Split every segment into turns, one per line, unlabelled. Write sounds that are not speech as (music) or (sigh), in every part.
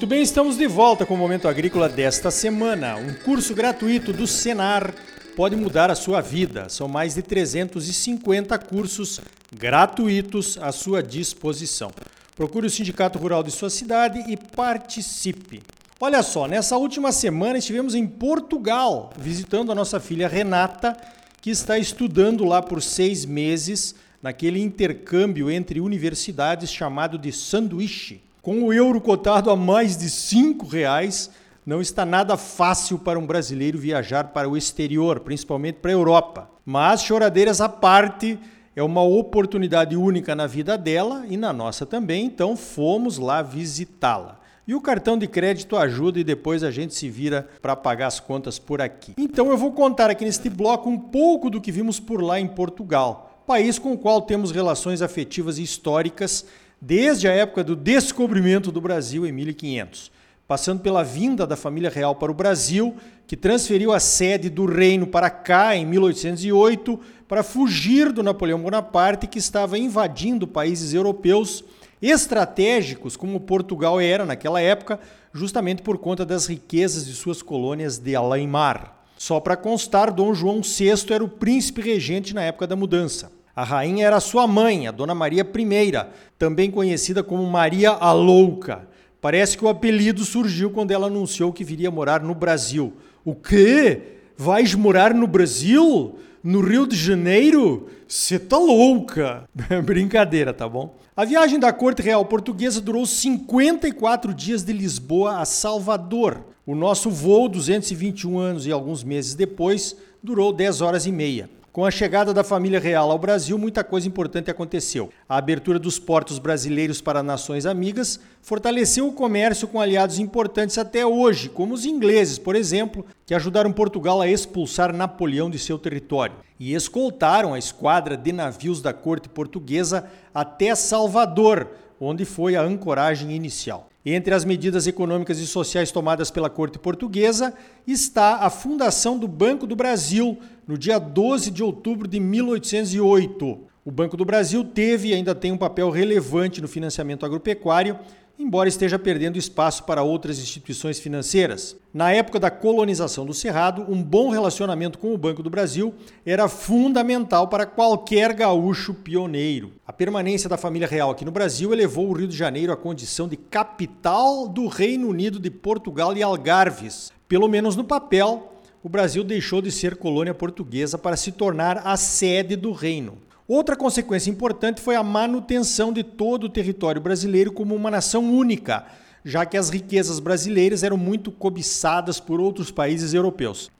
Muito bem, estamos de volta com o Momento Agrícola desta semana. Um curso gratuito do Senar pode mudar a sua vida. São mais de 350 cursos gratuitos à sua disposição. Procure o Sindicato Rural de sua cidade e participe. Olha só, nessa última semana estivemos em Portugal visitando a nossa filha Renata, que está estudando lá por seis meses naquele intercâmbio entre universidades chamado de sanduíche. Com o euro cotado a mais de cinco reais, não está nada fácil para um brasileiro viajar para o exterior, principalmente para a Europa. Mas, choradeiras à parte, é uma oportunidade única na vida dela e na nossa também, então fomos lá visitá-la. E o cartão de crédito ajuda e depois a gente se vira para pagar as contas por aqui. Então eu vou contar aqui neste bloco um pouco do que vimos por lá em Portugal, país com o qual temos relações afetivas e históricas desde a época do descobrimento do Brasil em 1500, passando pela vinda da família real para o Brasil, que transferiu a sede do reino para cá em 1808 para fugir do Napoleão Bonaparte, que estava invadindo países europeus estratégicos, como Portugal era naquela época, justamente por conta das riquezas de suas colônias de além-mar. Só para constar, Dom João VI era o príncipe regente na época da mudança. A rainha era sua mãe, a Dona Maria I, também conhecida como Maria a Louca. Parece que o apelido surgiu quando ela anunciou que viria morar no Brasil. O quê? Vais morar no Brasil? No Rio de Janeiro? Você tá louca! (laughs) Brincadeira, tá bom? A viagem da corte real portuguesa durou 54 dias de Lisboa a Salvador. O nosso voo, 221 anos e alguns meses depois, durou 10 horas e meia. Com a chegada da família real ao Brasil, muita coisa importante aconteceu. A abertura dos portos brasileiros para nações amigas fortaleceu o comércio com aliados importantes até hoje, como os ingleses, por exemplo, que ajudaram Portugal a expulsar Napoleão de seu território e escoltaram a esquadra de navios da corte portuguesa até Salvador, onde foi a ancoragem inicial. Entre as medidas econômicas e sociais tomadas pela corte portuguesa está a fundação do Banco do Brasil no dia 12 de outubro de 1808. O Banco do Brasil teve e ainda tem um papel relevante no financiamento agropecuário embora esteja perdendo espaço para outras instituições financeiras. Na época da colonização do Cerrado, um bom relacionamento com o Banco do Brasil era fundamental para qualquer gaúcho pioneiro. A permanência da família real aqui no Brasil elevou o Rio de Janeiro à condição de capital do Reino Unido de Portugal e Algarves. Pelo menos no papel, o Brasil deixou de ser colônia portuguesa para se tornar a sede do reino. Outra consequência importante foi a manutenção de todo o território brasileiro como uma nação única, já que as riquezas brasileiras eram muito cobiçadas por outros países europeus.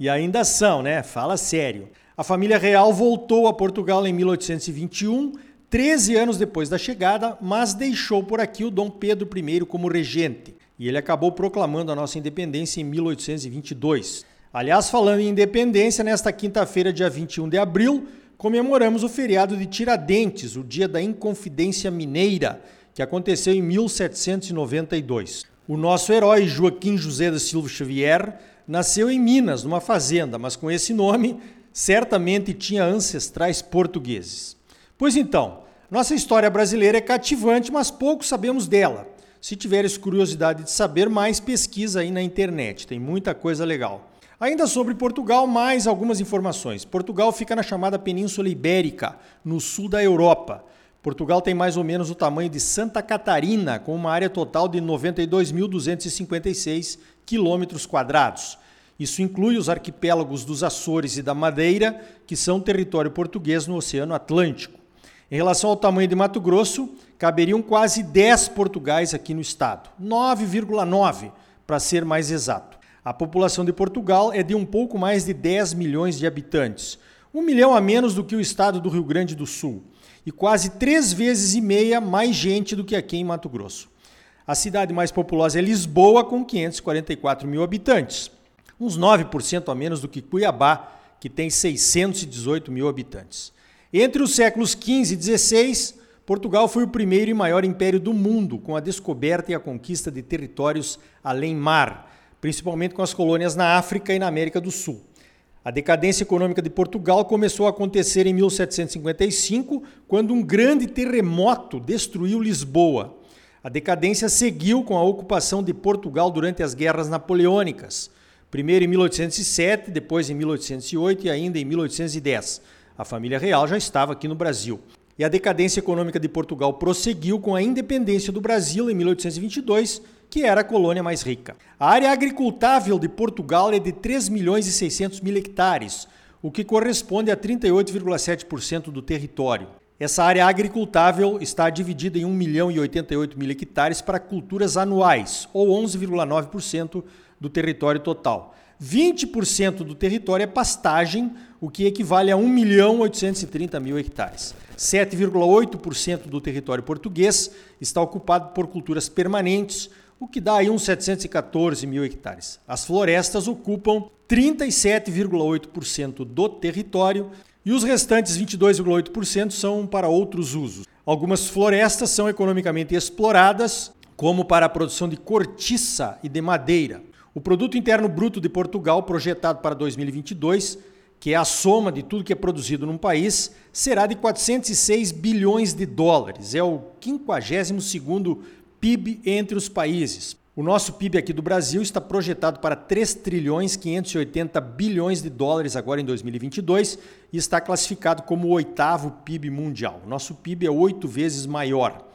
e ainda são, né? Fala sério. A família real voltou a Portugal em 1821, 13 anos depois da chegada, mas deixou por aqui o Dom Pedro I como regente. E ele acabou proclamando a nossa independência em 1822. Aliás, falando em independência, nesta quinta-feira, dia 21 de abril, comemoramos o feriado de Tiradentes, o Dia da Inconfidência Mineira, que aconteceu em 1792. O nosso herói Joaquim José da Silva Xavier nasceu em Minas, numa fazenda, mas com esse nome certamente tinha ancestrais portugueses. Pois então, nossa história brasileira é cativante, mas pouco sabemos dela. Se tiveres curiosidade de saber mais, pesquisa aí na internet, tem muita coisa legal. Ainda sobre Portugal, mais algumas informações. Portugal fica na chamada Península Ibérica, no sul da Europa. Portugal tem mais ou menos o tamanho de Santa Catarina, com uma área total de 92.256 quilômetros quadrados. Isso inclui os arquipélagos dos Açores e da Madeira, que são território português no Oceano Atlântico. Em relação ao tamanho de Mato Grosso, caberiam quase 10 Portugais aqui no estado, 9,9 para ser mais exato. A população de Portugal é de um pouco mais de 10 milhões de habitantes, um milhão a menos do que o estado do Rio Grande do Sul, e quase três vezes e meia mais gente do que aqui em Mato Grosso. A cidade mais populosa é Lisboa, com 544 mil habitantes, uns 9% a menos do que Cuiabá, que tem 618 mil habitantes. Entre os séculos XV e XVI, Portugal foi o primeiro e maior império do mundo, com a descoberta e a conquista de territórios além mar principalmente com as colônias na África e na América do Sul. A decadência econômica de Portugal começou a acontecer em 1755, quando um grande terremoto destruiu Lisboa. A decadência seguiu com a ocupação de Portugal durante as guerras napoleônicas, primeiro em 1807, depois em 1808 e ainda em 1810. A família real já estava aqui no Brasil. E a decadência econômica de Portugal prosseguiu com a independência do Brasil em 1822, que era a colônia mais rica. A área agricultável de Portugal é de 3 milhões e 600 mil hectares, o que corresponde a 38,7% do território. Essa área agricultável está dividida em 1 milhão e 88 mil hectares para culturas anuais, ou 11,9% do território total. 20% do território é pastagem, o que equivale a 1 milhão 830 mil hectares. 7,8% do território português está ocupado por culturas permanentes, o que dá aí uns 714 mil hectares. As florestas ocupam 37,8% do território e os restantes 22,8% são para outros usos. Algumas florestas são economicamente exploradas, como para a produção de cortiça e de madeira. O produto interno bruto de Portugal, projetado para 2022, que é a soma de tudo que é produzido num país, será de 406 bilhões de dólares. É o 52º PIB entre os países. O nosso PIB aqui do Brasil está projetado para 3 trilhões 580 bilhões de dólares agora em 2022 e está classificado como o oitavo PIB mundial. O nosso PIB é oito vezes maior.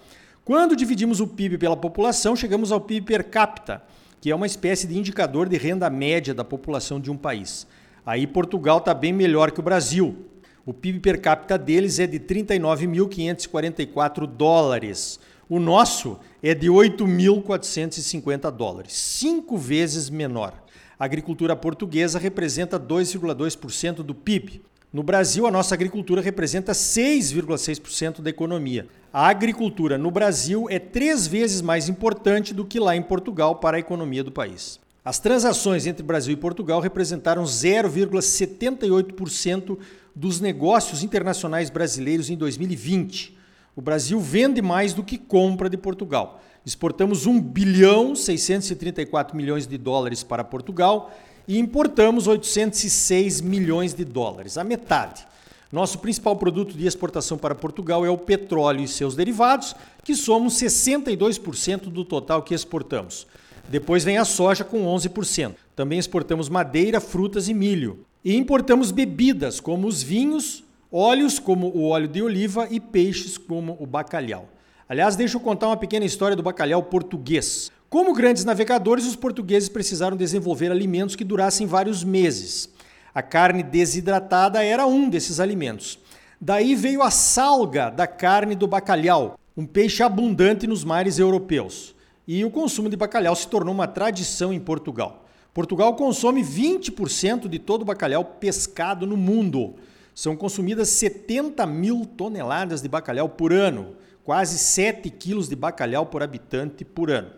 Quando dividimos o PIB pela população, chegamos ao PIB per capita, que é uma espécie de indicador de renda média da população de um país. Aí Portugal está bem melhor que o Brasil. O PIB per capita deles é de 39.544 dólares. O nosso é de 8.450 dólares, cinco vezes menor. A agricultura portuguesa representa 2,2% do PIB. No Brasil, a nossa agricultura representa 6,6% da economia. A agricultura no Brasil é três vezes mais importante do que lá em Portugal para a economia do país. As transações entre Brasil e Portugal representaram 0,78% dos negócios internacionais brasileiros em 2020. O Brasil vende mais do que compra de Portugal. Exportamos 1 bilhão 634 milhões de dólares para Portugal e importamos 806 milhões de dólares, a metade. Nosso principal produto de exportação para Portugal é o petróleo e seus derivados, que somos 62% do total que exportamos. Depois vem a soja com 11%. Também exportamos madeira, frutas e milho. E importamos bebidas como os vinhos, óleos como o óleo de oliva e peixes como o bacalhau. Aliás, deixa eu contar uma pequena história do bacalhau português. Como grandes navegadores, os portugueses precisaram desenvolver alimentos que durassem vários meses. A carne desidratada era um desses alimentos. Daí veio a salga da carne do bacalhau, um peixe abundante nos mares europeus. E o consumo de bacalhau se tornou uma tradição em Portugal. Portugal consome 20% de todo o bacalhau pescado no mundo. São consumidas 70 mil toneladas de bacalhau por ano, quase 7 quilos de bacalhau por habitante por ano.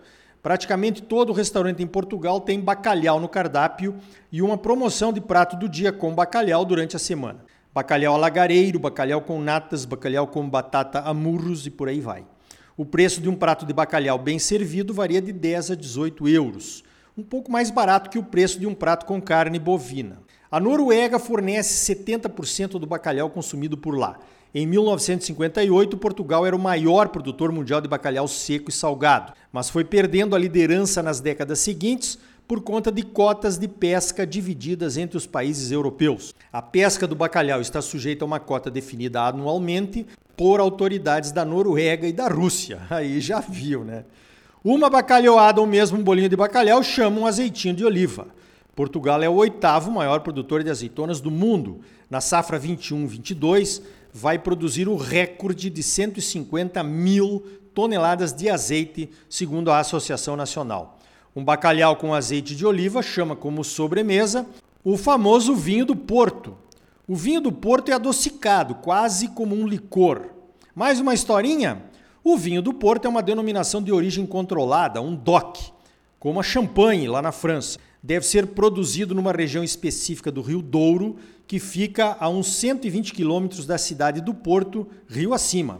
Praticamente todo restaurante em Portugal tem bacalhau no cardápio e uma promoção de prato do dia com bacalhau durante a semana. Bacalhau alagareiro, bacalhau com natas, bacalhau com batata a murros e por aí vai. O preço de um prato de bacalhau bem servido varia de 10 a 18 euros, um pouco mais barato que o preço de um prato com carne bovina. A Noruega fornece 70% do bacalhau consumido por lá. Em 1958, Portugal era o maior produtor mundial de bacalhau seco e salgado, mas foi perdendo a liderança nas décadas seguintes por conta de cotas de pesca divididas entre os países europeus. A pesca do bacalhau está sujeita a uma cota definida anualmente por autoridades da Noruega e da Rússia. (laughs) Aí já viu, né? Uma bacalhoada ou mesmo um bolinho de bacalhau chama um azeitinho de oliva. Portugal é o oitavo maior produtor de azeitonas do mundo. Na safra 21-22, vai produzir o recorde de 150 mil toneladas de azeite, segundo a Associação Nacional. Um bacalhau com azeite de oliva chama como sobremesa o famoso vinho do Porto. O vinho do Porto é adocicado, quase como um licor. Mais uma historinha? O vinho do Porto é uma denominação de origem controlada, um DOC, como a champanhe lá na França deve ser produzido numa região específica do Rio Douro, que fica a uns 120 quilômetros da cidade do Porto, rio acima.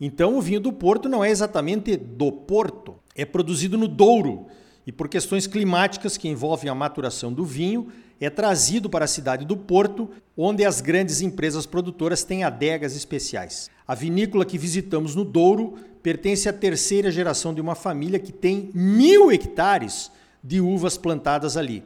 Então, o vinho do Porto não é exatamente do Porto, é produzido no Douro. E por questões climáticas que envolvem a maturação do vinho, é trazido para a cidade do Porto, onde as grandes empresas produtoras têm adegas especiais. A vinícola que visitamos no Douro pertence à terceira geração de uma família que tem mil hectares de uvas plantadas ali.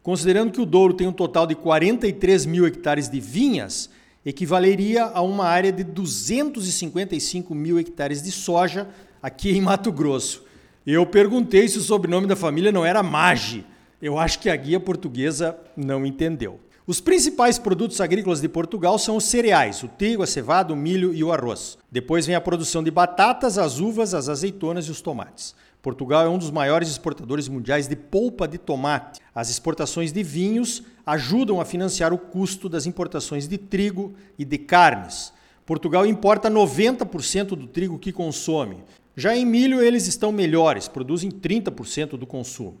Considerando que o Douro tem um total de 43 mil hectares de vinhas, equivaleria a uma área de 255 mil hectares de soja aqui em Mato Grosso. Eu perguntei se o sobrenome da família não era Magi. Eu acho que a guia portuguesa não entendeu. Os principais produtos agrícolas de Portugal são os cereais, o trigo, a cevada, o milho e o arroz. Depois vem a produção de batatas, as uvas, as azeitonas e os tomates. Portugal é um dos maiores exportadores mundiais de polpa de tomate. As exportações de vinhos ajudam a financiar o custo das importações de trigo e de carnes. Portugal importa 90% do trigo que consome. Já em milho, eles estão melhores, produzem 30% do consumo.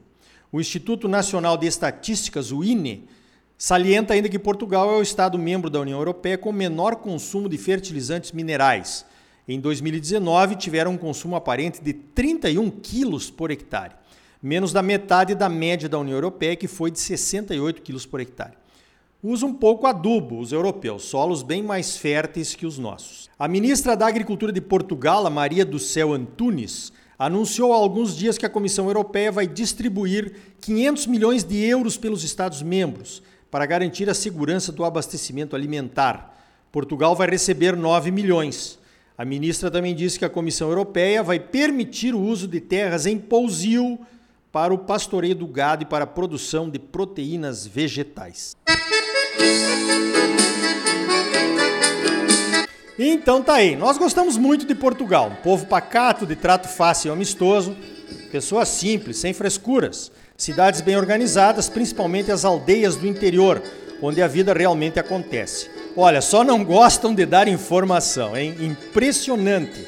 O Instituto Nacional de Estatísticas, o INE, salienta ainda que Portugal é o Estado membro da União Europeia com menor consumo de fertilizantes minerais. Em 2019, tiveram um consumo aparente de 31 quilos por hectare, menos da metade da média da União Europeia, que foi de 68 quilos por hectare. Usa um pouco adubo, os europeus, solos bem mais férteis que os nossos. A ministra da Agricultura de Portugal, Maria do Céu Antunes, anunciou há alguns dias que a Comissão Europeia vai distribuir 500 milhões de euros pelos Estados-membros para garantir a segurança do abastecimento alimentar. Portugal vai receber 9 milhões. A ministra também disse que a Comissão Europeia vai permitir o uso de terras em pousio para o pastoreio do gado e para a produção de proteínas vegetais. Então tá aí. Nós gostamos muito de Portugal. Um povo pacato, de trato fácil e amistoso. Pessoas simples, sem frescuras. Cidades bem organizadas, principalmente as aldeias do interior, onde a vida realmente acontece. Olha, só não gostam de dar informação, hein? Impressionante.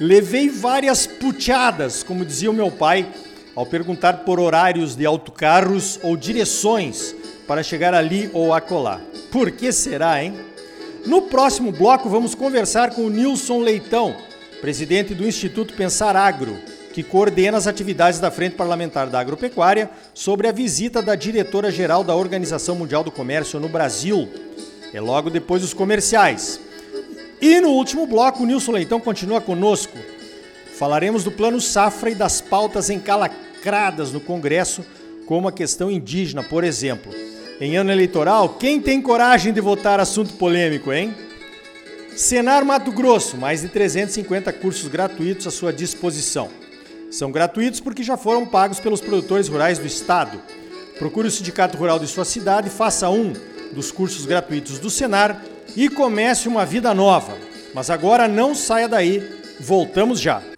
Levei várias puteadas, como dizia o meu pai, ao perguntar por horários de autocarros ou direções para chegar ali ou acolá. Por que será, hein? No próximo bloco, vamos conversar com o Nilson Leitão, presidente do Instituto Pensar Agro, que coordena as atividades da Frente Parlamentar da Agropecuária, sobre a visita da diretora-geral da Organização Mundial do Comércio no Brasil. É logo depois dos comerciais. E no último bloco, o Nilson Leitão continua conosco. Falaremos do Plano Safra e das pautas encalacradas no Congresso, como a questão indígena, por exemplo. Em ano eleitoral, quem tem coragem de votar assunto polêmico, hein? Senar Mato Grosso, mais de 350 cursos gratuitos à sua disposição. São gratuitos porque já foram pagos pelos produtores rurais do estado. Procure o sindicato rural de sua cidade, faça um dos cursos gratuitos do Senar e comece uma vida nova. Mas agora não saia daí, voltamos já.